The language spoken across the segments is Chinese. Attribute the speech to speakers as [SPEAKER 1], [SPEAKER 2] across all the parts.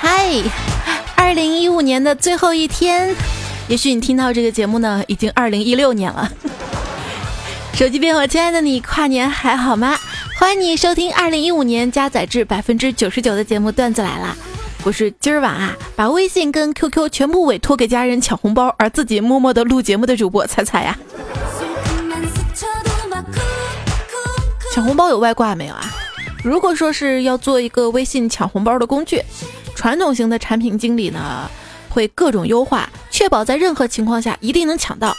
[SPEAKER 1] 嗨，二零一五年的最后一天，也许你听到这个节目呢，已经二零一六年了。手机边，我亲爱的你，跨年还好吗？欢迎你收听二零一五年加载至百分之九十九的节目段子来了。我是今儿晚啊，把微信跟 QQ 全部委托给家人抢红包，而自己默默的录节目的主播，猜猜呀？抢红包有外挂没有啊？如果说是要做一个微信抢红包的工具，传统型的产品经理呢，会各种优化，确保在任何情况下一定能抢到。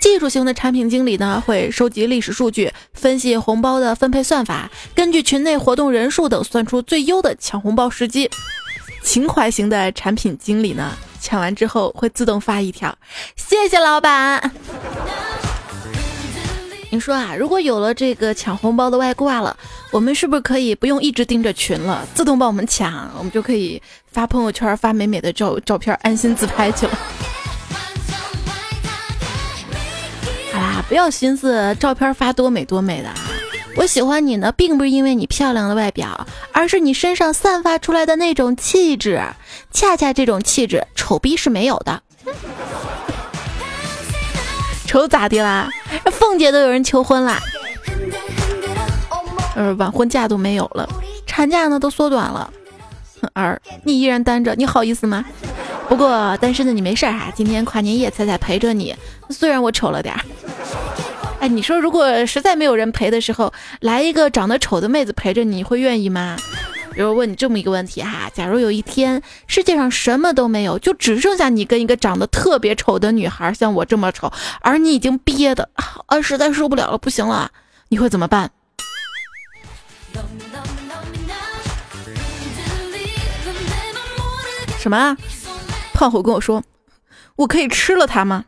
[SPEAKER 1] 技术型的产品经理呢，会收集历史数据，分析红包的分配算法，根据群内活动人数等算出最优的抢红包时机。情怀型的产品经理呢，抢完之后会自动发一条，谢谢老板。你说啊，如果有了这个抢红包的外挂了，我们是不是可以不用一直盯着群了，自动帮我们抢，我们就可以发朋友圈发美美的照照片，安心自拍去了。好啦，不要寻思照片发多美多美的。我喜欢你呢，并不是因为你漂亮的外表，而是你身上散发出来的那种气质。恰恰这种气质，丑逼是没有的。丑咋的啦？凤姐都有人求婚啦，呃，晚婚假都没有了，产假呢都缩短了，而你依然单着，你好意思吗？不过单身的你没事儿哈，今天跨年夜彩彩陪着你，虽然我丑了点儿。哎，你说如果实在没有人陪的时候，来一个长得丑的妹子陪着你，会愿意吗？比如问你这么一个问题哈，假如有一天世界上什么都没有，就只剩下你跟一个长得特别丑的女孩，像我这么丑，而你已经憋的啊实在受不了了，不行了，你会怎么办？什么？胖虎跟我说，我可以吃了它吗？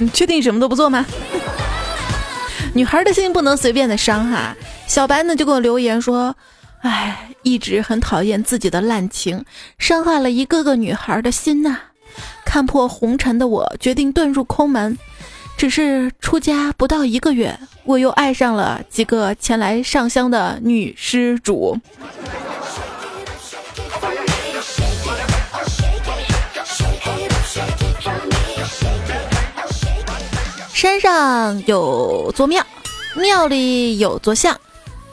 [SPEAKER 1] 你 确定什么都不做吗？女孩的心不能随便的伤哈。小白呢就给我留言说，哎，一直很讨厌自己的滥情，伤害了一个个女孩的心呐。看破红尘的我决定遁入空门，只是出家不到一个月，我又爱上了几个前来上香的女施主。山上有座庙，庙里有座像，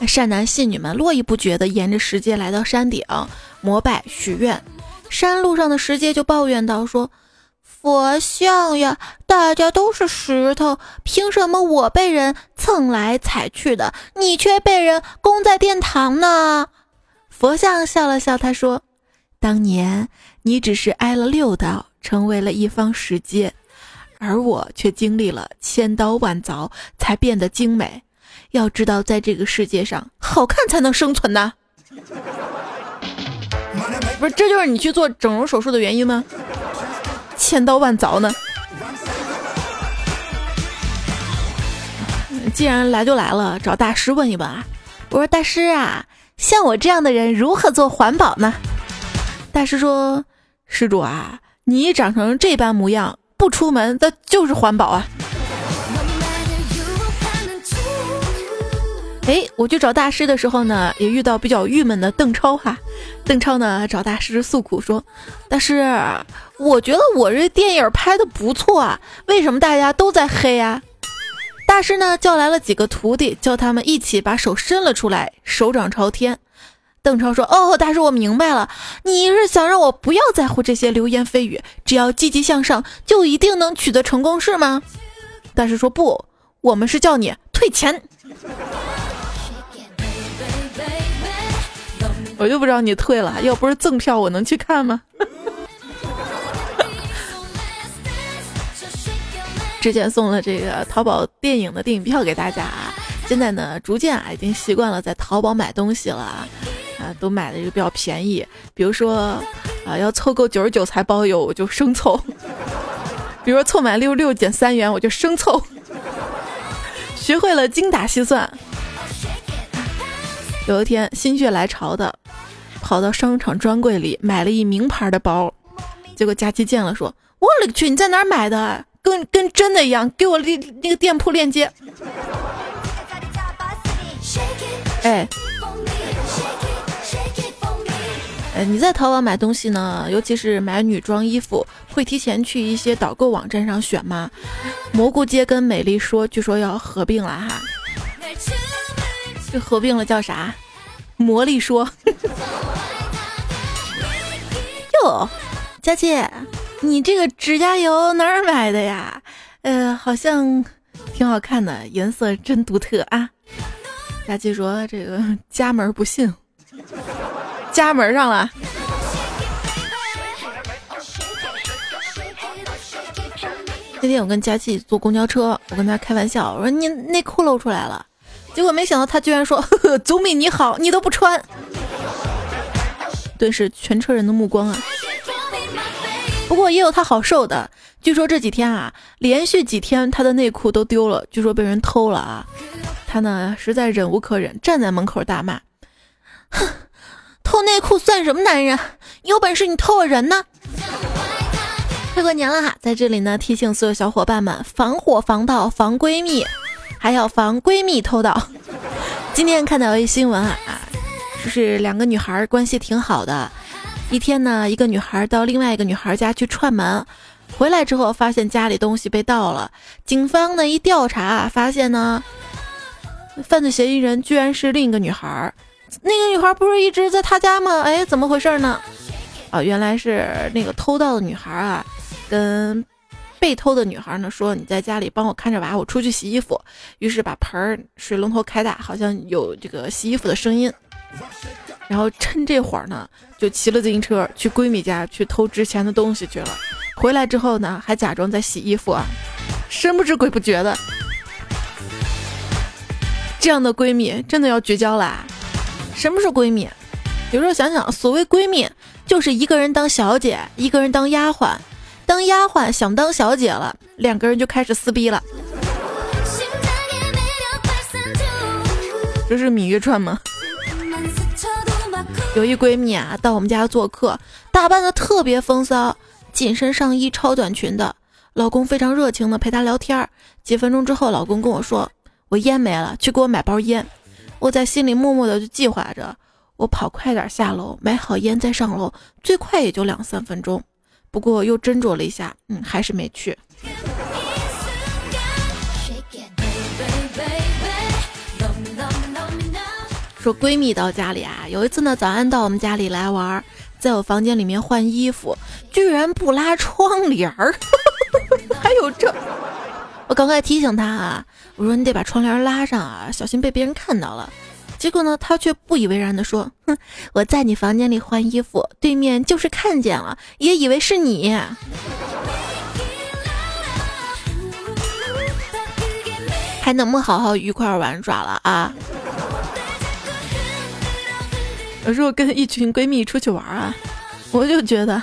[SPEAKER 1] 善男信女们络绎不绝地沿着石阶来到山顶膜拜许愿。山路上的石阶就抱怨道：“说佛像呀，大家都是石头，凭什么我被人蹭来踩去的，你却被人供在殿堂呢？”佛像笑了笑，他说：“当年你只是挨了六刀，成为了一方石阶。”而我却经历了千刀万凿才变得精美。要知道，在这个世界上，好看才能生存呢。不是，这就是你去做整容手术的原因吗？千刀万凿呢？既然来就来了，找大师问一问啊。我说大师啊，像我这样的人如何做环保呢？大师说：“施主啊，你长成这般模样。”不出门，那就是环保啊！哎，我去找大师的时候呢，也遇到比较郁闷的邓超哈。邓超呢找大师诉苦说：“大师，我觉得我这电影拍的不错啊，为什么大家都在黑啊？”大师呢叫来了几个徒弟，叫他们一起把手伸了出来，手掌朝天。邓超说：“哦，大师，我明白了，你是想让我不要在乎这些流言蜚语，只要积极向上，就一定能取得成功，是吗？”大师说：“不，我们是叫你退钱。”我就不知道你退了，要不是赠票，我能去看吗？之前送了这个淘宝电影的电影票给大家，现在呢，逐渐啊，已经习惯了在淘宝买东西了。啊，都买的就比较便宜，比如说，啊，要凑够九十九才包邮，我就生凑；比如说凑满六十六减三元，我就生凑。学会了精打细算。有一天心血来潮的，跑到商场专柜里买了一名牌的包，结果佳琪见了说：“我勒个去，你在哪儿买的？跟跟真的一样，给我那那个店铺链接。”哎。你在淘宝买东西呢，尤其是买女装衣服，会提前去一些导购网站上选吗？蘑菇街跟美丽说，据说要合并了哈。这合并了叫啥？魔力说。哟，佳琪，你这个指甲油哪儿买的呀？呃，好像挺好看的，颜色真独特啊。佳琪说这个家门不幸。家门上了。那天我跟佳琪坐公交车，我跟他开玩笑，我说你内裤露出来了，结果没想到他居然说：“呵呵，总比你好，你都不穿。”顿时全车人的目光啊！不过也有他好受的，据说这几天啊，连续几天他的内裤都丢了，据说被人偷了啊。他呢实在忍无可忍，站在门口大骂：“哼！” 偷内裤算什么男人？有本事你偷我人呢！快过年了哈，在这里呢提醒所有小伙伴们，防火防盗防闺蜜，还要防闺蜜偷盗。今天看到一新闻啊，就是两个女孩关系挺好的，一天呢，一个女孩到另外一个女孩家去串门，回来之后发现家里东西被盗了，警方呢一调查发现呢，犯罪嫌疑人居然是另一个女孩。那个女孩不是一直在他家吗？哎，怎么回事呢？啊，原来是那个偷盗的女孩啊，跟被偷的女孩呢说：“你在家里帮我看着娃，我出去洗衣服。”于是把盆儿水龙头开大，好像有这个洗衣服的声音。然后趁这会儿呢，就骑了自行车去闺蜜家去偷值钱的东西去了。回来之后呢，还假装在洗衣服啊，神不知鬼不觉的。这样的闺蜜真的要绝交啦！什么是闺蜜？有时候想想，所谓闺蜜，就是一个人当小姐，一个人当丫鬟。当丫鬟想当小姐了，两个人就开始撕逼了。这是《芈月传》吗？有一闺蜜啊，到我们家做客，打扮的特别风骚，紧身上衣、超短裙的。老公非常热情的陪她聊天。几分钟之后，老公跟我说：“我烟没了，去给我买包烟。”我在心里默默的就计划着，我跑快点下楼买好烟再上楼，最快也就两三分钟。不过又斟酌了一下，嗯，还是没去。说闺蜜到家里啊，有一次呢，早安到我们家里来玩，在我房间里面换衣服，居然不拉窗帘儿，还有这，我赶快提醒他啊。我说你得把窗帘拉上啊，小心被别人看到了。结果呢，他却不以为然的说：“哼，我在你房间里换衣服，对面就是看见了，也以为是你，还能不能好好愉快玩耍了啊？”有时候跟一群闺蜜出去玩啊，我就觉得，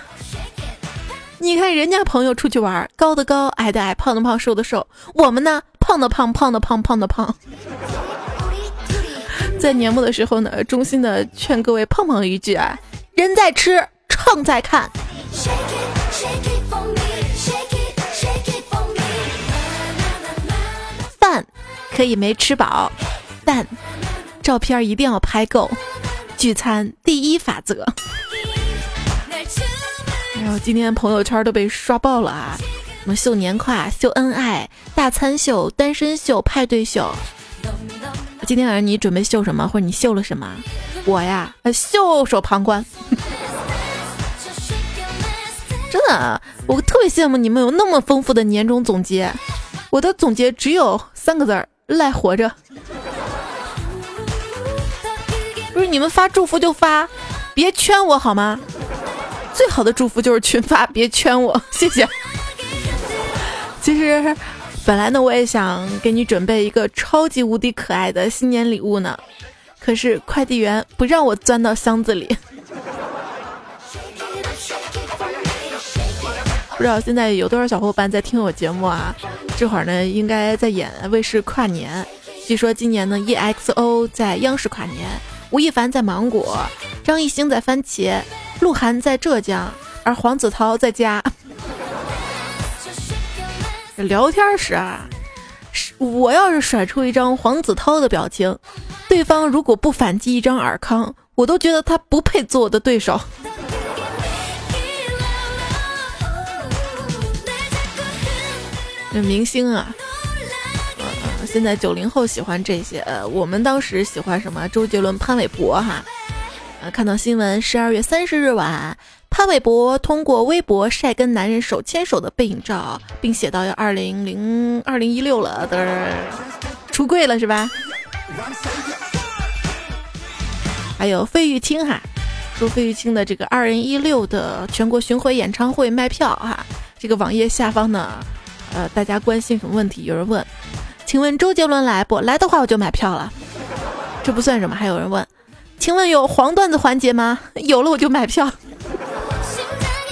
[SPEAKER 1] 你看人家朋友出去玩，高的高，矮的矮，胖的胖，瘦的瘦，我们呢？胖的胖，胖的胖，胖的胖。在年末的时候呢，衷心的劝各位胖胖一句啊：人在吃，秤在看。饭可以没吃饱，但照片一定要拍够。聚餐第一法则。哎呦，今天朋友圈都被刷爆了啊！什么秀年跨、秀恩爱、大餐秀、单身秀、派对秀？今天晚上你准备秀什么，或者你秀了什么？我呀，袖手旁观。真的，我特别羡慕你们有那么丰富的年终总结。我的总结只有三个字儿：赖活着。不是你们发祝福就发，别圈我好吗？最好的祝福就是群发，别圈我，谢谢。其实，本来呢，我也想给你准备一个超级无敌可爱的新年礼物呢，可是快递员不让我钻到箱子里。不知道现在有多少小伙伴在听我节目啊？这会儿呢，应该在演卫视跨年。据说今年呢，EXO 在央视跨年，吴亦凡在芒果，张艺兴在番茄，鹿晗在浙江。而黄子韬在家。聊天时啊，我要是甩出一张黄子韬的表情，对方如果不反击一张尔康，我都觉得他不配做我的对手。这明星啊，呃，现在九零后喜欢这些，呃，我们当时喜欢什么？周杰伦、潘玮柏哈。看到新闻，十二月三十日晚，潘玮柏通过微博晒跟男人手牵手的背影照，并写到要二零零二零一六了的，出柜了是吧？还有费玉清哈，说费玉清的这个二零一六的全国巡回演唱会卖票哈，这个网页下方呢。呃，大家关心什么问题？有人问，请问周杰伦来不？来的话我就买票了，这不算什么。还有人问，请问有黄段子环节吗？有了我就买票。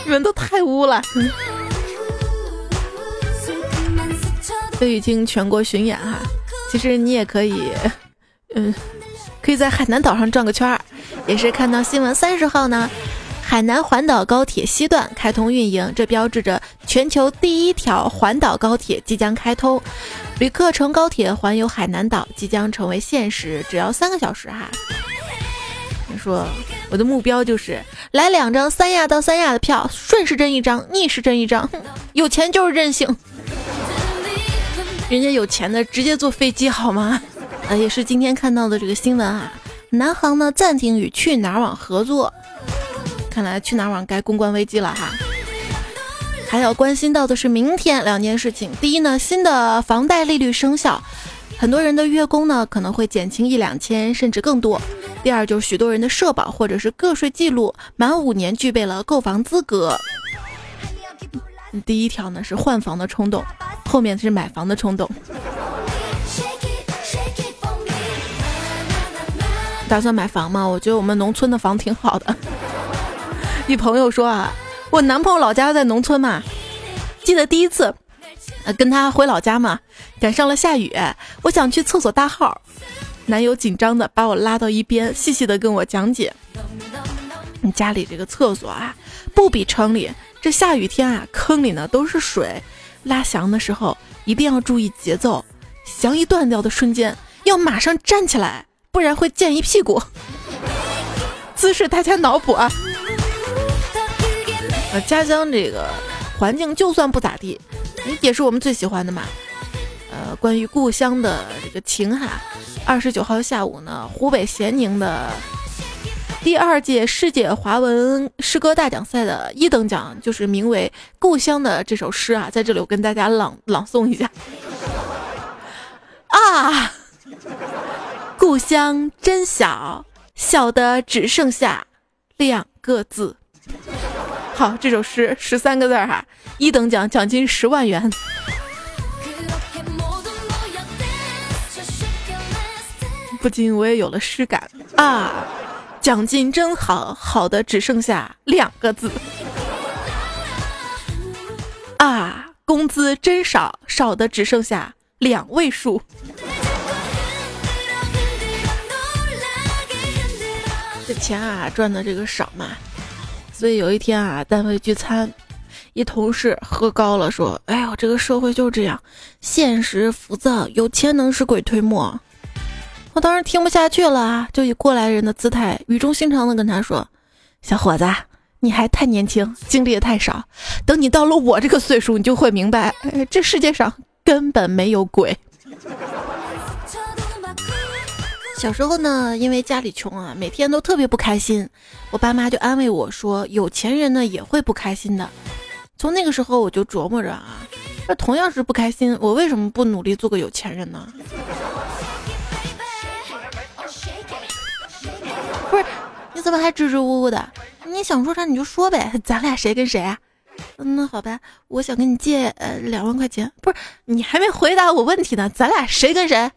[SPEAKER 1] 你们都太污了。都已经全国巡演哈，其实你也可以，嗯，可以在海南岛上转个圈儿。也是看到新闻，三十号呢。海南环岛高铁西段开通运营，这标志着全球第一条环岛高铁即将开通，旅客乘高铁环游海南岛即将成为现实，只要三个小时哈。说我的目标就是来两张三亚到三亚的票，顺时针一张，逆时针一张，有钱就是任性。人家有钱的直接坐飞机好吗？呃，也是今天看到的这个新闻啊，南航呢暂停与去哪儿网合作。看来去哪儿网该公关危机了哈，还要关心到的是明天两件事情。第一呢，新的房贷利率生效，很多人的月供呢可能会减轻一两千甚至更多。第二就是许多人的社保或者是个税记录满五年具备了购房资格。第一条呢是换房的冲动，后面是买房的冲动。打算买房吗？我觉得我们农村的房挺好的。一朋友说啊，我男朋友老家在农村嘛，记得第一次，呃，跟他回老家嘛，赶上了下雨，我想去厕所大号，男友紧张的把我拉到一边，细细的跟我讲解，你家里这个厕所啊，不比城里，这下雨天啊，坑里呢都是水，拉翔的时候一定要注意节奏，翔一断掉的瞬间要马上站起来，不然会溅一屁股，姿势大家脑补啊。呃，家乡这个环境就算不咋地，也是我们最喜欢的嘛。呃，关于故乡的这个情哈，二十九号下午呢，湖北咸宁的第二届世界华文诗歌大奖赛的一等奖，就是名为《故乡》的这首诗啊，在这里我跟大家朗朗诵一下。啊，故乡真小，小的只剩下两个字。好，这首诗十三个字哈，一等奖奖金十万元。不禁我也有了诗感啊，奖金真好，好的只剩下两个字。啊，工资真少，少的只剩下两位数。这钱啊，赚的这个少嘛。所以有一天啊，单位聚餐，一同事喝高了，说：“哎呦，这个社会就这样，现实浮躁，有钱能使鬼推磨。”我当时听不下去了啊，就以过来人的姿态，语重心长的跟他说：“小伙子，你还太年轻，经历也太少，等你到了我这个岁数，你就会明白，这世界上根本没有鬼。”小时候呢，因为家里穷啊，每天都特别不开心。我爸妈就安慰我说：“有钱人呢也会不开心的。”从那个时候我就琢磨着啊，那同样是不开心，我为什么不努力做个有钱人呢？你怎么还支支吾吾的？你想说啥你就说呗，咱俩谁跟谁啊？那好吧，我想跟你借呃两万块钱。不是，你还没回答我问题呢，咱俩谁跟谁？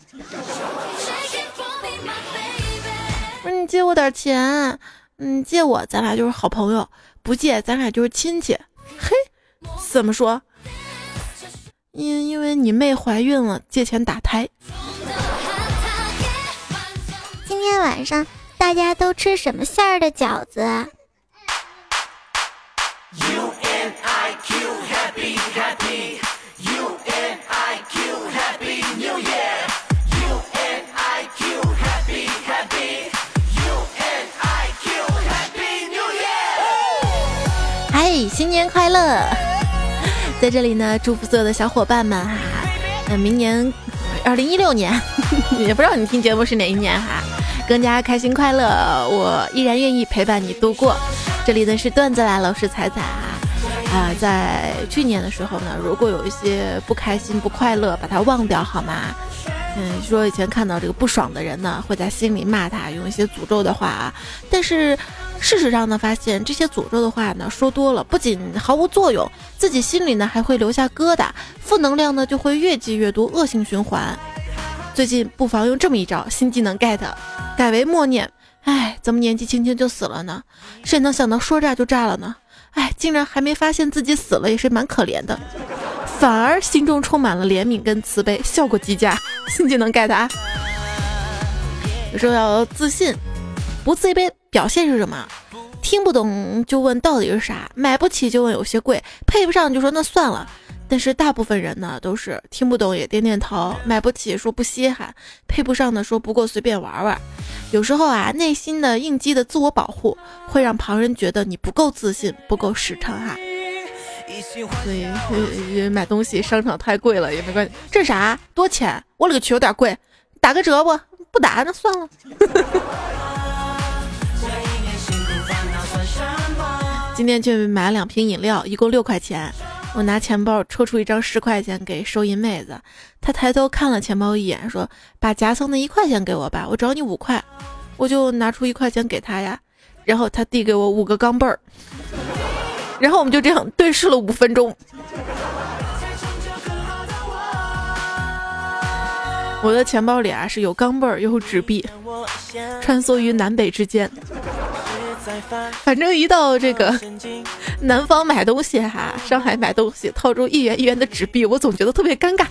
[SPEAKER 1] 不是你借我点钱，嗯，借我咱俩就是好朋友；不借咱俩就是亲戚。嘿，怎么说？因因为你妹怀孕了，借钱打胎。
[SPEAKER 2] 今天晚上大家都吃什么馅儿的饺子
[SPEAKER 3] u n i q happy happy u n i q happy new year u n i q happy happy u n i q happy new year
[SPEAKER 1] 嗨新年快乐在这里呢祝福所有的小伙伴们哈嗯明年二零一六年也不知道你听节目是哪一年哈更加开心快乐，我依然愿意陪伴你度过。这里呢是段子来了，我是彩彩啊，啊，在去年的时候呢，如果有一些不开心、不快乐，把它忘掉好吗？嗯，说以前看到这个不爽的人呢，会在心里骂他，用一些诅咒的话啊。但是事实上呢，发现这些诅咒的话呢，说多了不仅毫无作用，自己心里呢还会留下疙瘩，负能量呢就会越积越多，恶性循环。最近不妨用这么一招新技能 get，改为默念：哎，怎么年纪轻轻就死了呢？谁能想到说炸就炸了呢？哎，竟然还没发现自己死了，也是蛮可怜的。反而心中充满了怜悯跟慈悲，效果极佳。新技能 get 啊！有时候要自信，不自卑表现是什么？听不懂就问到底是啥？买不起就问有些贵，配不上就说那算了。但是大部分人呢，都是听不懂也点点头，买不起说不稀罕，配不上的说不过随便玩玩。有时候啊，内心的应激的自我保护，会让旁人觉得你不够自信，不够实诚哈。所以买东西商场太贵了也没关系。这啥？多钱？我勒个去，有点贵，打个折不？不打那算了。今天去买了两瓶饮料，一共六块钱。我拿钱包抽出一张十块钱给收银妹子，她抬头看了钱包一眼，说：“把夹层的一块钱给我吧，我找你五块。”我就拿出一块钱给她呀，然后她递给我五个钢镚儿。然后我们就这样对视了五分钟。我的钱包里啊是有钢镚儿，有纸币，穿梭于南北之间。反正一到这个南方买东西哈，上海买东西，掏出一元一元的纸币，我总觉得特别尴尬。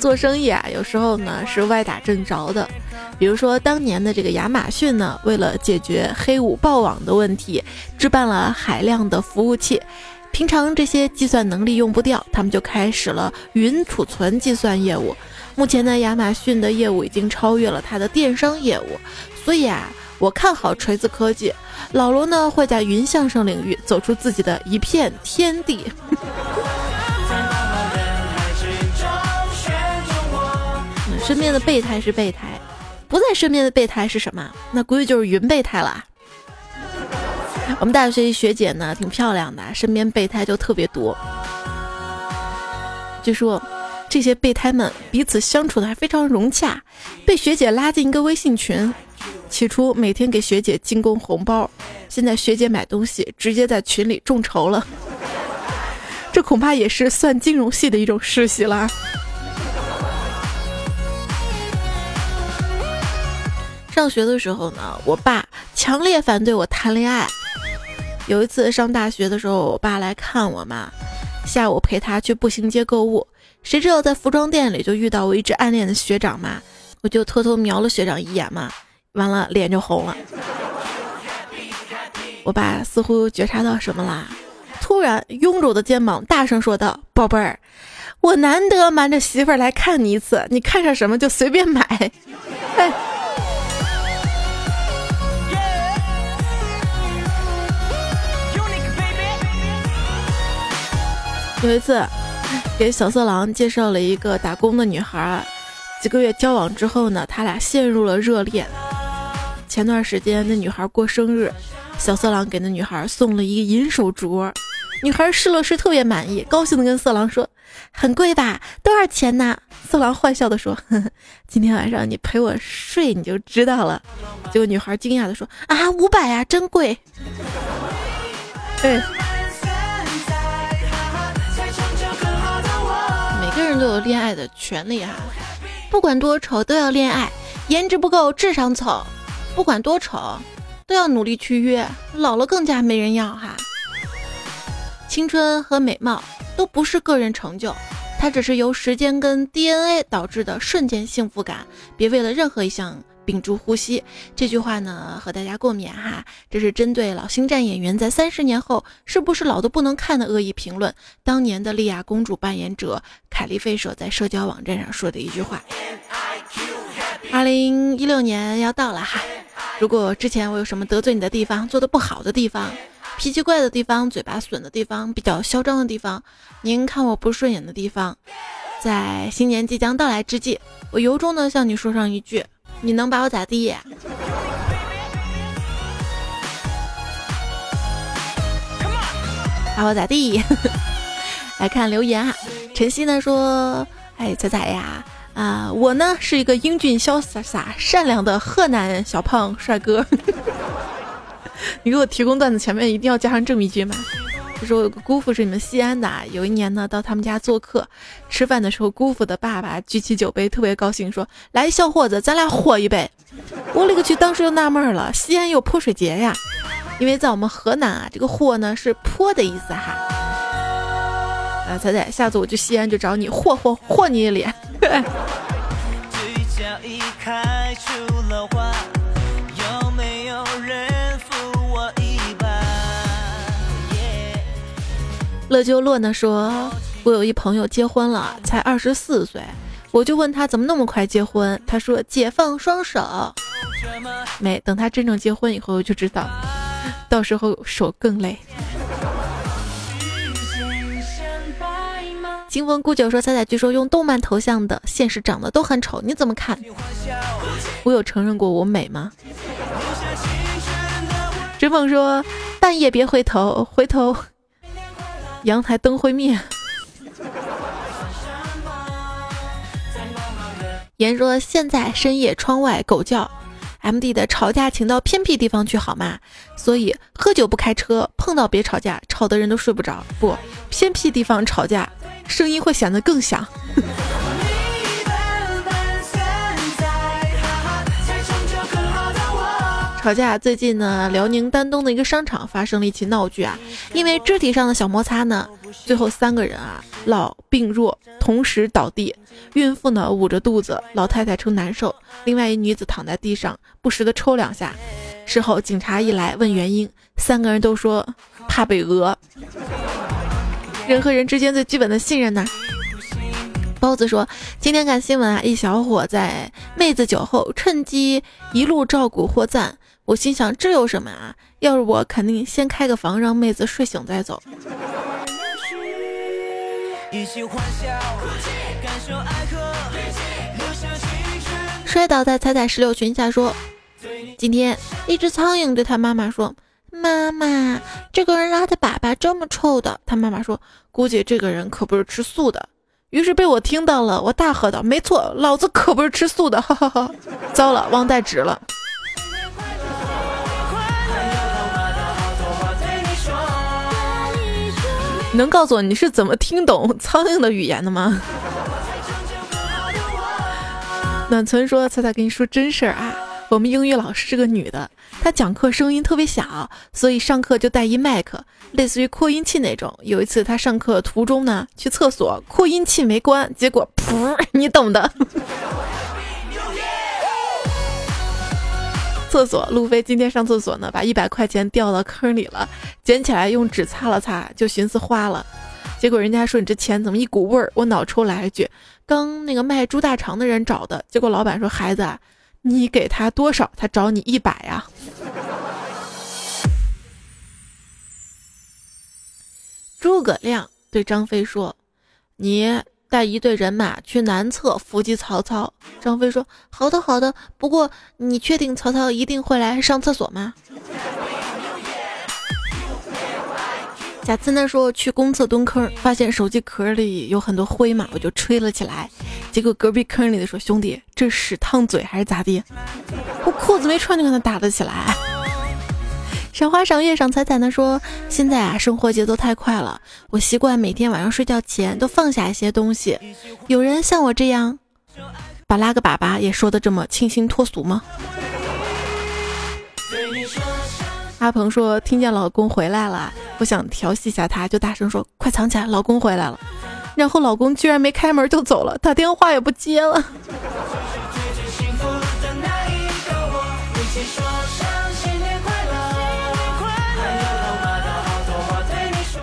[SPEAKER 1] 做生意啊，有时候呢是歪打正着的。比如说当年的这个亚马逊呢，为了解决黑五爆网的问题，置办了海量的服务器。平常这些计算能力用不掉，他们就开始了云储存计算业务。目前呢，亚马逊的业务已经超越了它的电商业务。所以啊，我看好锤子科技，老罗呢会在云相声领域走出自己的一片天地。身边的备胎是备胎，不在身边的备胎是什么？那估计就是云备胎了。我们大学一学姐呢，挺漂亮的，身边备胎就特别多。据说这些备胎们彼此相处的还非常融洽，被学姐拉进一个微信群。起初每天给学姐进贡红包，现在学姐买东西直接在群里众筹了。这恐怕也是算金融系的一种世袭了。上学的时候呢，我爸强烈反对我谈恋爱。有一次上大学的时候，我爸来看我嘛，下午陪他去步行街购物，谁知道在服装店里就遇到我一直暗恋的学长嘛，我就偷偷瞄了学长一眼嘛，完了脸就红了。我爸似乎觉察到什么啦，突然拥着我的肩膀，大声说道：“宝贝儿，我难得瞒着媳妇儿来看你一次，你看上什么就随便买。”哎。有一次，给小色狼介绍了一个打工的女孩，几个月交往之后呢，他俩陷入了热恋。前段时间那女孩过生日，小色狼给那女孩送了一个银手镯，女孩试了试，特别满意，高兴的跟色狼说：“很贵吧？多少钱呢？”色狼坏笑的说：“呵 呵今天晚上你陪我睡你就知道了。”结果女孩惊讶的说：“啊，五百呀，真贵。”对。每个人都有恋爱的权利哈，不管多丑都要恋爱，颜值不够智商凑，不管多丑都要努力去约，老了更加没人要哈。青春和美貌都不是个人成就，它只是由时间跟 DNA 导致的瞬间幸福感，别为了任何一项。屏住呼吸，这句话呢，和大家共勉哈。这是针对老星战演员在三十年后是不是老的不能看的恶意评论。当年的莉亚公主扮演者凯莉费舍在社交网站上说的一句话。二零一六年要到了哈，如果之前我有什么得罪你的地方，做的不好的地方，脾气怪的地方，嘴巴损的地方，比较嚣张的地方，您看我不顺眼的地方，在新年即将到来之际，我由衷的向你说上一句：你能把我咋地？把我咋地？来看留言啊，晨曦呢说：“哎，仔仔呀，啊，我呢是一个英俊潇洒洒、善良的河南小胖帅哥。你给我提供段子前面一定要加上这么一句吗？就说我有个姑父是你们西安的啊，有一年呢到他们家做客，吃饭的时候，姑父的爸爸举起酒杯，特别高兴说：来，小伙子，咱俩喝一杯。我勒个去，当时就纳闷了，西安有泼水节呀？”因为在我们河南啊，这个“祸”呢是“泼”的意思哈。啊，彩彩，下次我去西安就找你，霍霍霍你一脸。嘴角已开出了花乐秋洛呢说，我有一朋友结婚了，才二十四岁，我就问他怎么那么快结婚，他说解放双手。没等他真正结婚以后就知道。到时候手更累。金风孤酒说：“彩彩，据说用动漫头像的现实长得都很丑，你怎么看？我有承认过我美吗？”真凤说：“半夜别回头，回头阳台灯会灭。”言说：“现在深夜窗外狗叫。” M D 的吵架，请到偏僻地方去好吗？所以喝酒不开车，碰到别吵架，吵的人都睡不着。不，偏僻地方吵架，声音会显得更响。吵架，最近呢，辽宁丹东的一个商场发生了一起闹剧啊，因为肢体上的小摩擦呢，最后三个人啊老病弱同时倒地，孕妇呢捂着肚子，老太太称难受，另外一女子躺在地上不时的抽两下。事后警察一来问原因，三个人都说怕被讹。人和人之间最基本的信任呢？包子说：“今天看新闻啊，一小伙在妹子酒后趁机一路照顾获赞。”我心想，这有什么啊？要是我，肯定先开个房，让妹子睡醒再走。摔倒在彩彩石榴裙下说：“今天一只苍蝇对他妈妈说，妈妈，这个人拉的粑粑这么臭的。”他妈妈说：“估计这个人可不是吃素的。”于是被我听到了，我大喝道：“没错，老子可不是吃素的！”哈哈哈！糟了，忘带纸了。能告诉我你是怎么听懂苍蝇的语言的吗？暖存说：“彩彩跟你说真事儿啊，我们英语老师是个女的，她讲课声音特别小，所以上课就带一麦克，类似于扩音器那种。有一次她上课途中呢，去厕所，扩音器没关，结果噗，你懂的。”厕所，路飞今天上厕所呢，把一百块钱掉到坑里了，捡起来用纸擦了擦，就寻思花了，结果人家说你这钱怎么一股味儿？我脑抽来一句，刚那个卖猪大肠的人找的，结果老板说孩子，你给他多少，他找你一百呀。诸葛亮对张飞说，你。带一队人马去南侧伏击曹操。张飞说：“好的，好的。不过你确定曹操一定会来上厕所吗？” 贾次呢说：“去公厕蹲坑，发现手机壳里有很多灰嘛，我就吹了起来。结果隔壁坑里的说：‘兄弟，这屎烫嘴还是咋地？’我裤子没穿就跟他打了起来。”赏花赏月赏彩彩呢说，现在啊生活节奏太快了，我习惯每天晚上睡觉前都放下一些东西。有人像我这样，把拉个粑粑也说的这么清新脱俗吗？阿鹏说听见老公回来了，我想调戏一下他，就大声说快藏起来，老公回来了。然后老公居然没开门就走了，打电话也不接了。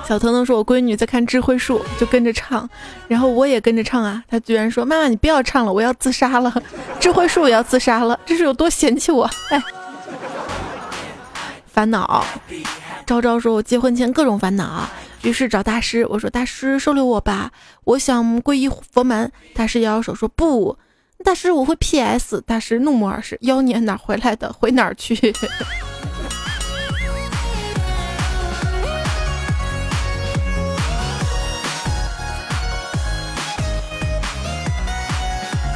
[SPEAKER 1] 小腾腾说：“我闺女在看智慧树，就跟着唱，然后我也跟着唱啊。她居然说：‘妈妈，你不要唱了，我要自杀了，智慧树也要自杀了，这是有多嫌弃我？’哎，烦恼。昭昭说：‘我结婚前各种烦恼，于是找大师。我说：‘大师收留我吧，我想皈依佛门。’大师摇摇手说：‘不，大师我会 PS。’大师怒目而视：‘妖孽哪回来的，回哪儿去？’”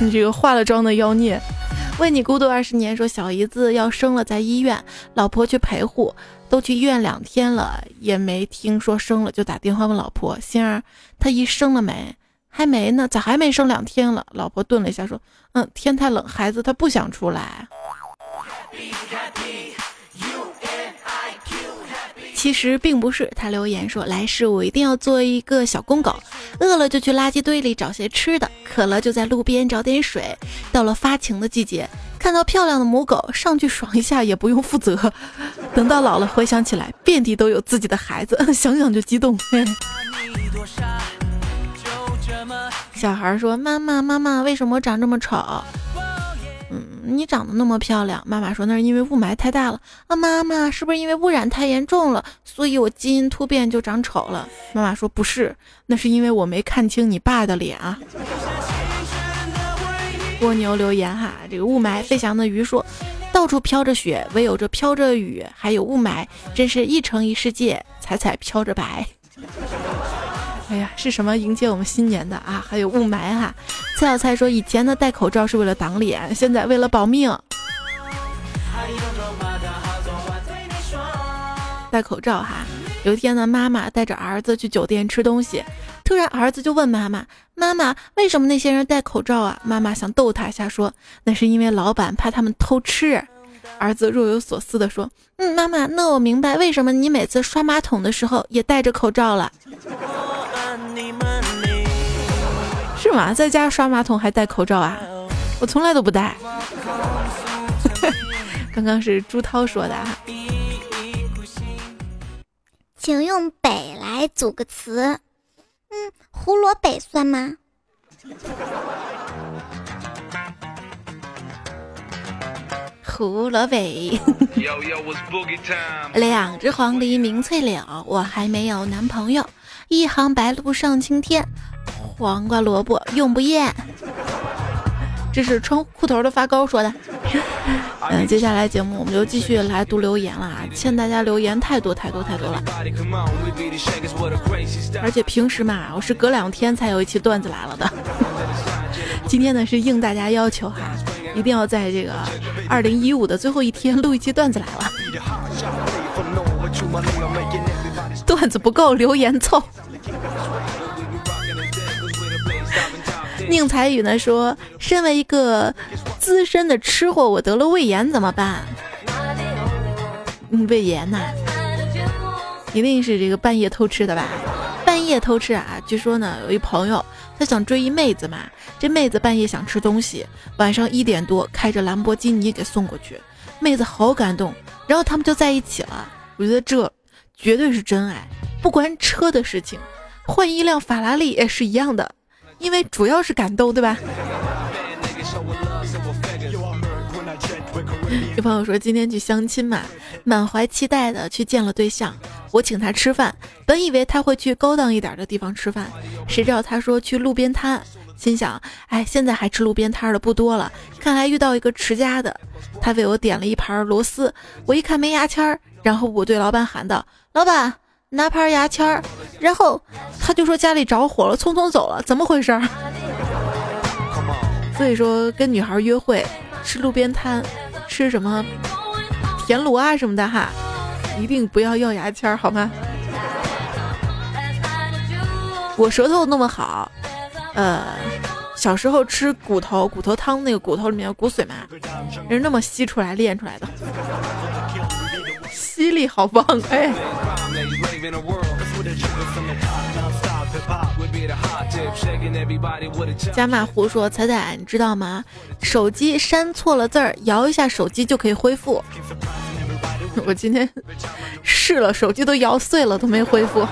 [SPEAKER 1] 你这个化了妆的妖孽，为你孤独二十年。说小姨子要生了，在医院，老婆去陪护，都去医院两天了，也没听说生了，就打电话问老婆：“心儿，他一生了没？还没呢，咋还没生两天了？”老婆顿了一下，说：“嗯，天太冷，孩子他不想出来。”其实并不是，他留言说：“来世我一定要做一个小公狗，饿了就去垃圾堆里找些吃的，渴了就在路边找点水。到了发情的季节，看到漂亮的母狗，上去爽一下也不用负责。等到老了，回想起来，遍地都有自己的孩子，想想就激动。”小孩说：“妈妈，妈妈，为什么长这么丑？”你长得那么漂亮，妈妈说那是因为雾霾太大了啊。妈妈，是不是因为污染太严重了，所以我基因突变就长丑了？妈妈说不是，那是因为我没看清你爸的脸啊。蜗牛留言哈，这个雾霾飞翔的鱼说，到处飘着雪，唯有这飘着雨，还有雾霾，真是一城一世界，彩彩飘着白。哎呀，是什么迎接我们新年的啊？还有雾霾哈。蔡小蔡说，以前呢戴口罩是为了挡脸，现在为了保命。戴口罩哈。有一天呢，妈妈带着儿子去酒店吃东西，突然儿子就问妈妈：“妈妈，为什么那些人戴口罩啊？”妈妈想逗他一下，说：“那是因为老板怕他们偷吃。”儿子若有所思地说：“嗯，妈妈，那我明白为什么你每次刷马桶的时候也戴着口罩了。”是吗？在家刷马桶还戴口罩啊？我从来都不戴。刚刚是朱涛说的哈。
[SPEAKER 2] 请用“北”来组个词。嗯，胡萝卜算吗？
[SPEAKER 1] 胡萝卜。两只黄鹂鸣翠柳，我还没有男朋友。一行白鹭上青天。黄瓜萝卜永不厌，这是穿裤头的发糕说的。嗯，接下来节目我们就继续来读留言了啊！欠大家留言太多太多太多了，而且平时嘛，我是隔两天才有一期段子来了的。今天呢是应大家要求哈，一定要在这个二零一五的最后一天录一期段子来了。段子不够，留言凑。宁采羽呢说：“身为一个资深的吃货，我得了胃炎怎么办？胃炎呐，一定是这个半夜偷吃的吧？半夜偷吃啊！据说呢，有一朋友他想追一妹子嘛，这妹子半夜想吃东西，晚上一点多开着兰博基尼给送过去，妹子好感动，然后他们就在一起了。我觉得这绝对是真爱，不关车的事情，换一辆法拉利也是一样的。”因为主要是感动，对吧？有朋友说今天去相亲嘛，满怀期待的去见了对象，我请他吃饭，本以为他会去高档一点的地方吃饭，谁知道他说去路边摊，心想，哎，现在还吃路边摊的不多了，看来遇到一个持家的。他为我点了一盘螺丝，我一看没牙签儿，然后我对老板喊道：“老板。”拿盘牙签儿，然后他就说家里着火了，匆匆走了，怎么回事？所以说跟女孩约会吃路边摊，吃什么田螺啊什么的哈，一定不要要牙签儿好吗？我舌头那么好，呃，小时候吃骨头骨头汤那个骨头里面有骨髓嘛，人那么吸出来练出来的，吸力好棒哎！加马胡说：“彩彩，你知道吗？手机删错了字儿，摇一下手机就可以恢复。我今天试了，手机都摇碎了，都没恢复。”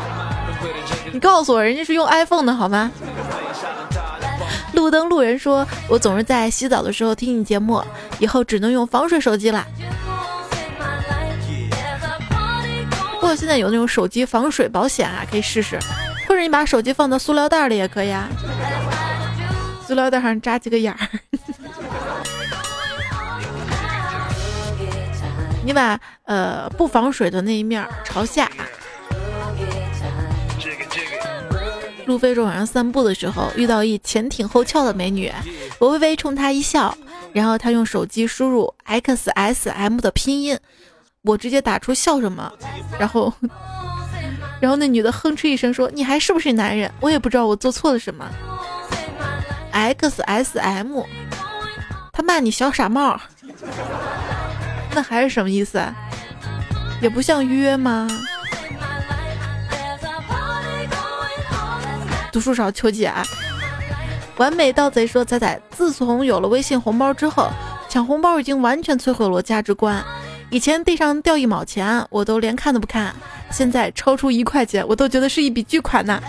[SPEAKER 1] 你告诉我，人家是用 iPhone 的好吗？路灯路人说：“我总是在洗澡的时候听你节目，以后只能用防水手机了。不过现在有那种手机防水保险啊，可以试试。或者你把手机放到塑料袋里也可以啊，塑料袋上扎几个眼儿。你把呃不防水的那一面朝下。”路飞说晚上散步的时候遇到一前挺后翘的美女，我微微冲她一笑，然后她用手机输入 X S M 的拼音，我直接打出笑什么，然后，然后那女的哼哧一声说：“你还是不是男人？”我也不知道我做错了什么。X S M，他骂你小傻帽，那还是什么意思？也不像约吗？读书少求解。完美盗贼说：“仔仔，自从有了微信红包之后，抢红包已经完全摧毁了我价值观。以前地上掉一毛钱，我都连看都不看；现在超出一块钱，我都觉得是一笔巨款呢。”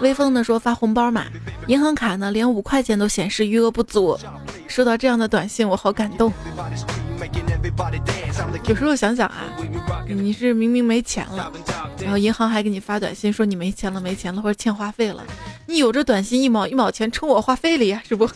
[SPEAKER 1] 微风呢说：“发红包嘛，银行卡呢连五块钱都显示余额不足。收到这样的短信，我好感动。有时候想想啊，你是明明没钱了。”然后银行还给你发短信说你没钱了，没钱了，或者欠话费了。你有这短信一毛一毛钱充我话费里呀，是不？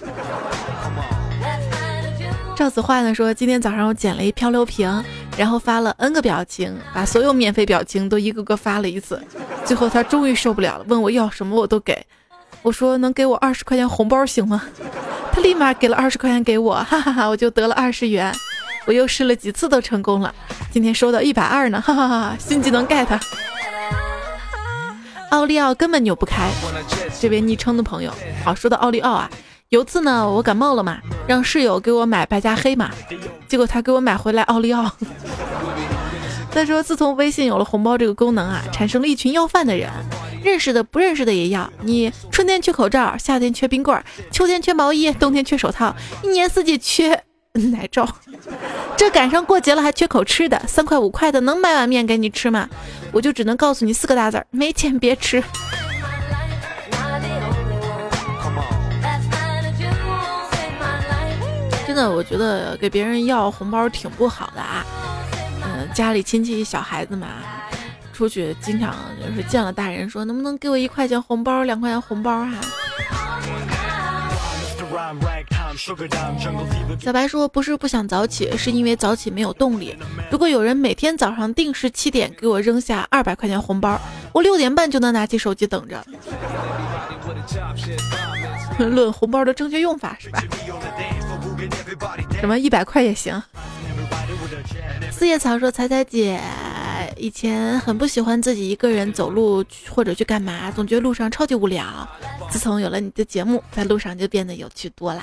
[SPEAKER 1] 赵子画呢说今天早上我捡了一漂流瓶，然后发了 N 个表情，把所有免费表情都一个个发了一次。最后他终于受不了了，问我要什么我都给。我说能给我二十块钱红包行吗？他立马给了二十块钱给我，哈哈哈，我就得了二十元。我又试了几次都成功了，今天收到一百二呢，哈哈哈！新技能 get。奥利奥根本扭不开，这位昵称的朋友。好，说到奥利奥啊，有次呢我感冒了嘛，让室友给我买白加黑嘛，结果他给我买回来奥利奥。再说自从微信有了红包这个功能啊，产生了一群要饭的人，认识的不认识的也要。你春天缺口罩，夏天缺冰棍，秋天缺毛衣，冬天缺手套，一年四季缺。奶罩，这赶上过节了还缺口吃的，三块五块的能买碗面给你吃吗？我就只能告诉你四个大字儿：没钱别吃。的，我觉得给别人要红包挺不好的啊。嗯，家里亲戚小孩子嘛，出去经常就是见了大人说，能不能给我一块钱红包，两块钱红包哈？小白说：“不是不想早起，是因为早起没有动力。如果有人每天早上定时七点给我扔下二百块钱红包，我六点半就能拿起手机等着。论红包的正确用法是吧？什么一百块也行。”四叶草说：“彩彩姐以前很不喜欢自己一个人走路或者去干嘛，总觉得路上超级无聊。自从有了你的节目，在路上就变得有趣多了。”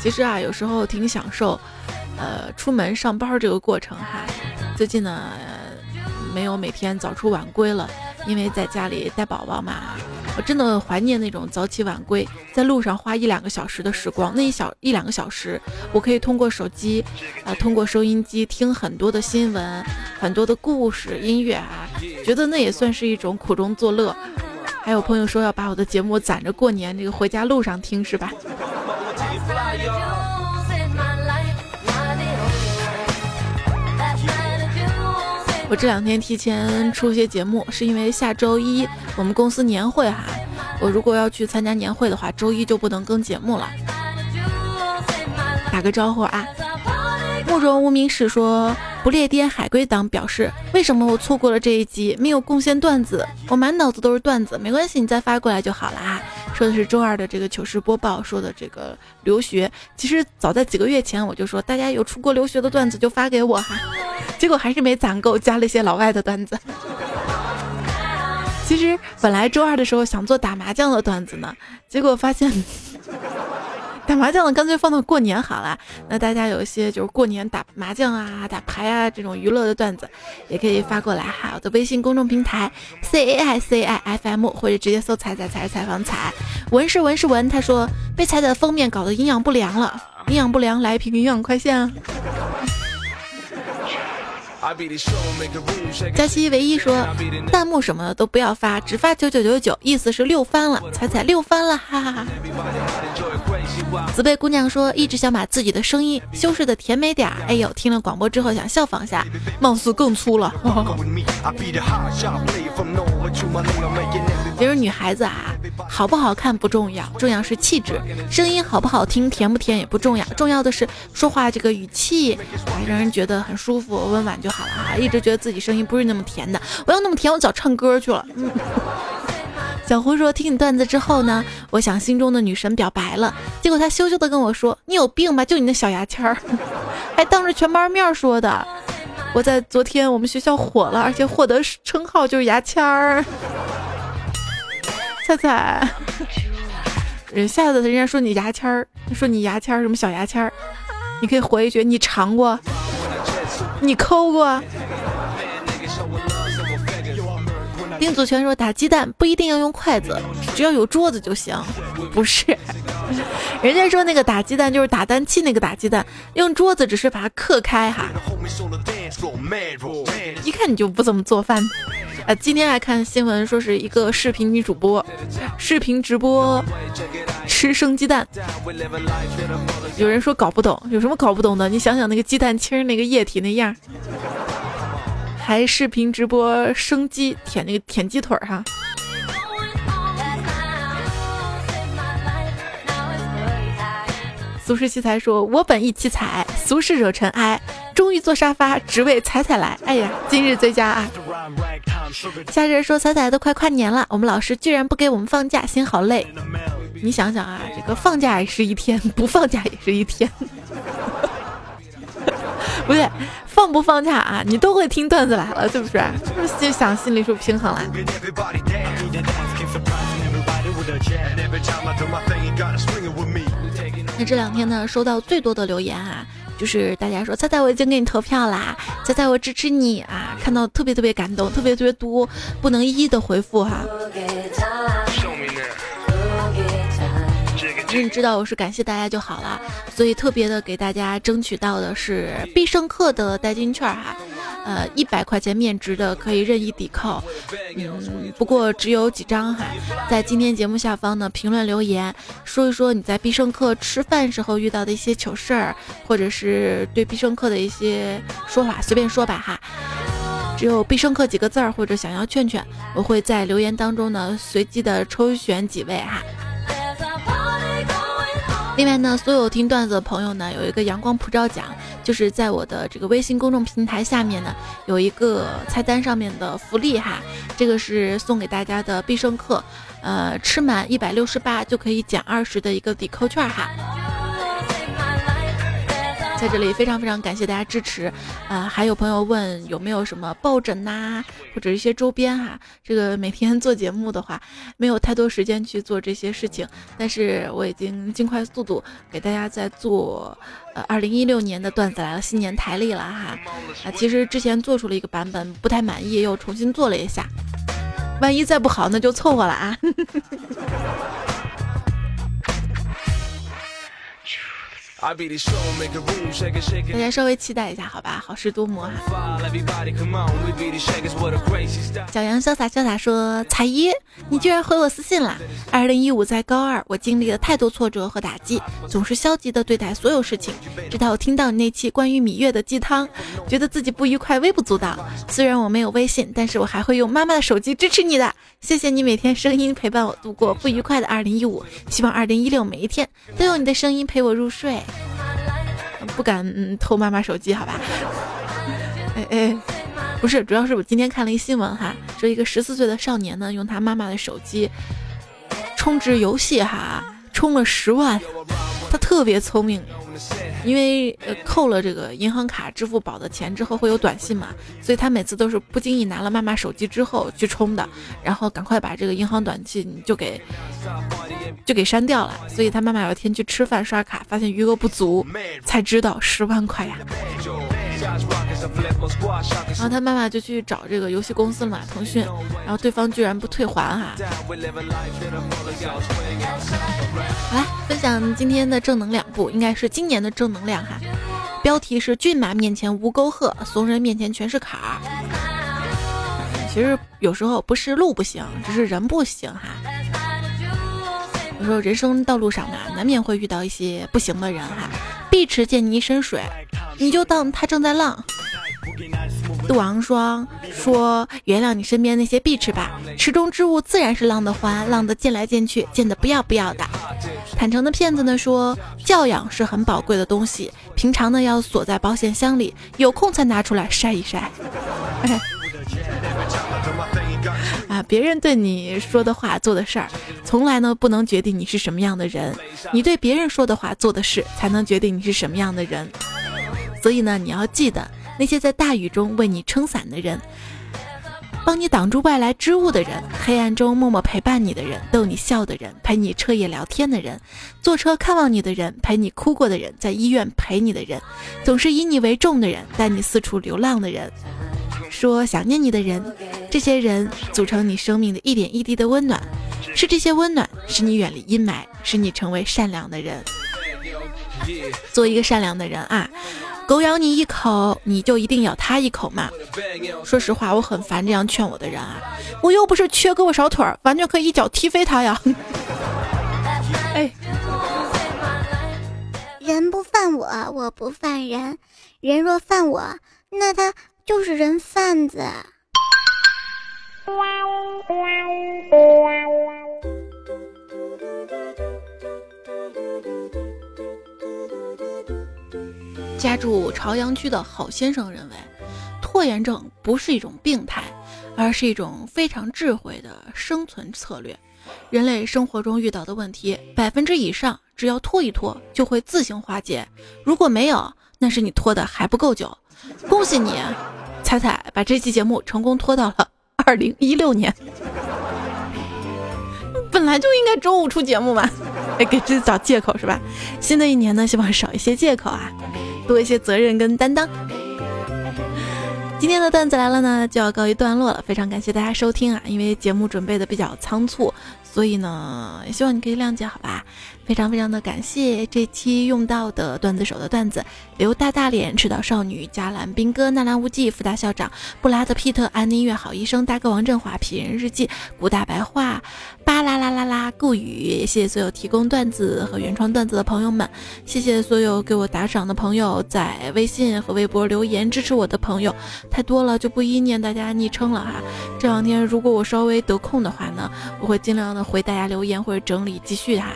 [SPEAKER 1] 其实啊，有时候挺享受，呃，出门上班这个过程哈。最近呢，没有每天早出晚归了，因为在家里带宝宝嘛。我真的怀念那种早起晚归，在路上花一两个小时的时光。那一小一两个小时，我可以通过手机，啊，通过收音机听很多的新闻，很多的故事、音乐啊，觉得那也算是一种苦中作乐。还有朋友说要把我的节目攒着过年，这个回家路上听是吧？我这两天提前出些节目，是因为下周一我们公司年会哈。我如果要去参加年会的话，周一就不能更节目了。打个招呼啊！慕容无名氏说：“不列颠海归党表示，为什么我错过了这一集，没有贡献段子？我满脑子都是段子，没关系，你再发过来就好了啊。”说的是周二的这个糗事播报，说的这个留学。其实早在几个月前我就说，大家有出国留学的段子就发给我哈，结果还是没攒够，加了一些老外的段子。其实本来周二的时候想做打麻将的段子呢，结果发现。打麻将的干脆放到过年好了。那大家有一些就是过年打麻将啊、打牌啊这种娱乐的段子，也可以发过来哈。我的微信公众平台 C A I C I F M，或者直接搜“彩彩彩采访彩”。文是文是文，他说被彩彩的封面搞得营养不良了。营养不良，来一瓶营养快线啊！佳期唯一说，弹幕什么的都不要发，只发九九九九，意思是六翻了，彩彩六翻了，哈哈哈。紫贝姑娘说，一直想把自己的声音修饰的甜美点儿，哎呦，听了广播之后想效仿下，貌似更粗了。其实女孩子啊，好不好看不重要，重要是气质；声音好不好听，甜不甜也不重要，重要的是说话这个语气，让人觉得很舒服、温婉就好了啊！一直觉得自己声音不是那么甜的，我要那么甜，我早唱歌去了。小胡说：“听你段子之后呢，我想心中的女神表白了，结果他羞羞的跟我说：‘你有病吧？就你那小牙签儿，还当着全班面说的。’我在昨天我们学校火了，而且获得称号就是牙签儿。菜菜，人下次人家说你牙签儿，说你牙签儿什么小牙签儿，你可以回一句：你尝过，你抠过。”丁祖全说：“打鸡蛋不一定要用筷子，只要有桌子就行。”不是，人家说那个打鸡蛋就是打蛋器那个打鸡蛋，用桌子只是把它刻开哈。一看你就不怎么做饭。啊，今天还看新闻说是一个视频女主播，视频直播吃生鸡蛋。有人说搞不懂，有什么搞不懂的？你想想那个鸡蛋清那个液体那样。还视频直播生鸡舔那个舔鸡腿儿哈。俗世奇才说：“我本意奇才，俗世惹尘埃，终于坐沙发，只为彩彩来。哎呀，今日最佳啊！”夏日说：“彩彩都快跨年了，我们老师居然不给我们放假，心好累。你想想啊，这个放假也是一天，不放假也是一天。不对。”放不放假啊？你都会听段子来了，是不是？是不是就想心里是平衡了？那这两天呢，收到最多的留言啊，就是大家说猜猜我已经给你投票啦，猜猜我支持你啊，看到特别特别感动，特别特别多，不能一一的回复哈。你知道我是感谢大家就好了，所以特别的给大家争取到的是必胜客的代金券哈，呃，一百块钱面值的可以任意抵扣，嗯，不过只有几张哈。在今天节目下方呢评论留言，说一说你在必胜客吃饭时候遇到的一些糗事儿，或者是对必胜客的一些说法，随便说吧哈。只有必胜客几个字儿或者想要券券，我会在留言当中呢随机的抽选几位哈。另外呢，所有听段子的朋友呢，有一个阳光普照奖，就是在我的这个微信公众平台下面呢，有一个菜单上面的福利哈，这个是送给大家的必胜客，呃，吃满一百六十八就可以减二十的一个抵扣券哈。在这里非常非常感谢大家支持，啊，还有朋友问有没有什么抱枕呐，或者一些周边哈。这个每天做节目的话，没有太多时间去做这些事情，但是我已经尽快速度给大家在做，呃，二零一六年的段子来了新年台历了哈。啊，其实之前做出了一个版本不太满意，又重新做了一下，万一再不好那就凑合了啊。大家稍微期待一下，好吧，好事多磨哈。小杨潇洒潇洒说：“彩衣，你居然回我私信了。二零一五在高二，我经历了太多挫折和打击，总是消极的对待所有事情。直到我听到你那期关于芈月的鸡汤，觉得自己不愉快微不足道。虽然我没有微信，但是我还会用妈妈的手机支持你的。谢谢你每天声音陪伴我度过不愉快的二零一五，希望二零一六每一天都有你的声音陪我入睡。”不敢偷妈妈手机，好吧？哎哎，不是，主要是我今天看了一新闻哈，说一个十四岁的少年呢，用他妈妈的手机充值游戏哈，充了十万，他特别聪明。因为呃扣了这个银行卡、支付宝的钱之后会有短信嘛，所以他每次都是不经意拿了妈妈手机之后去充的，然后赶快把这个银行短信就给就给删掉了。所以他妈妈有一天去吃饭刷卡，发现余额不足，才知道十万块呀。然后他妈妈就去找这个游戏公司了嘛，腾讯，然后对方居然不退还哈。好了，分享今天的正能量，不应该是今年的正能量哈。标题是骏马面前无沟壑，怂人面前全是坎儿。其实有时候不是路不行，只是人不行哈。有时候人生道路上嘛，难免会遇到一些不行的人哈。碧池见你一身水，你就当他正在浪。杜昂霜说：“原谅你身边那些碧池吧，池中之物自然是浪的欢，浪的溅来溅去，溅的不要不要的。”坦诚的骗子呢说：“教养是很宝贵的东西，平常呢要锁在保险箱里，有空才拿出来晒一晒。啊，别人对你说的话、做的事儿，从来呢不能决定你是什么样的人，你对别人说的话、做的事，才能决定你是什么样的人。所以呢，你要记得。”那些在大雨中为你撑伞的人，帮你挡住外来之物的人，黑暗中默默陪伴你的人，逗你笑的人，陪你彻夜聊天的人，坐车看望你的人，陪你哭过的人，在医院陪你的人，总是以你为重的人，带你四处流浪的人，说想念你的人，这些人组成你生命的一点一滴的温暖，是这些温暖使你远离阴霾，使你成为善良的人，做一个善良的人啊。狗咬你一口，你就一定咬它一口吗？说实话，我很烦这样劝我的人啊！我又不是缺胳膊少腿儿，完全可以一脚踢飞他呀！哎，
[SPEAKER 2] 人不犯我，我不犯人；人若犯我，那他就是人贩子。
[SPEAKER 1] 家住朝阳区的好先生认为，拖延症不是一种病态，而是一种非常智慧的生存策略。人类生活中遇到的问题，百分之以上只要拖一拖就会自行化解。如果没有，那是你拖的还不够久。恭喜你，彩彩把这期节目成功拖到了二零一六年。本来就应该周五出节目嘛，哎，给自己找借口是吧？新的一年呢，希望少一些借口啊。多一些责任跟担当。今天的段子来了呢，就要告一段落了。非常感谢大家收听啊，因为节目准备的比较仓促，所以呢，也希望你可以谅解，好吧？非常非常的感谢这期用到的段子手的段子：刘大大脸、赤岛少女、加兰兵哥、纳兰无忌、福大校长、布拉德皮特、安妮月、好医生、大哥王振华、皮人日记、古大白话、巴啦啦啦啦、顾雨。谢谢所有提供段子和原创段子的朋友们，谢谢所有给我打赏的朋友，在微信和微博留言支持我的朋友，太多了就不一念大家昵称了哈。这两天如果我稍微得空的话呢，我会尽量的回大家留言或者整理继续哈。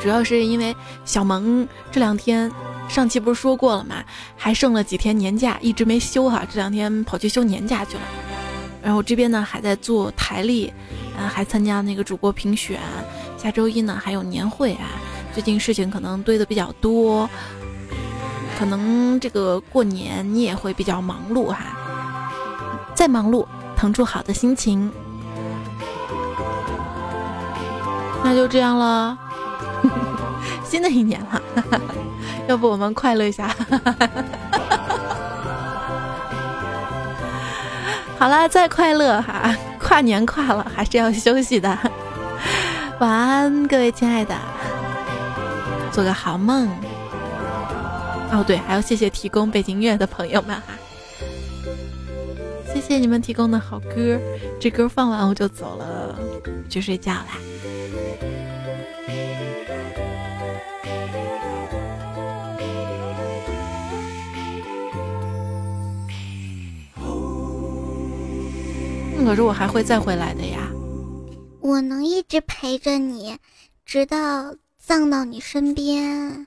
[SPEAKER 1] 主要是因为小萌这两天，上期不是说过了嘛，还剩了几天年假，一直没休哈，这两天跑去休年假去了。然后这边呢还在做台历，啊，还参加那个主播评选，下周一呢还有年会啊。最近事情可能堆的比较多，可能这个过年你也会比较忙碌哈。再忙碌，腾出好的心情，那就这样了。新的一年了，要不我们快乐一下？好了，再快乐哈！跨年跨了，还是要休息的。晚安，各位亲爱的，做个好梦。哦，对，还要谢谢提供背景音乐的朋友们哈，谢谢你们提供的好歌。这歌放完我就走了，去睡觉啦。可是我还会再回来的呀！
[SPEAKER 2] 我能一直陪着你，直到葬到你身边。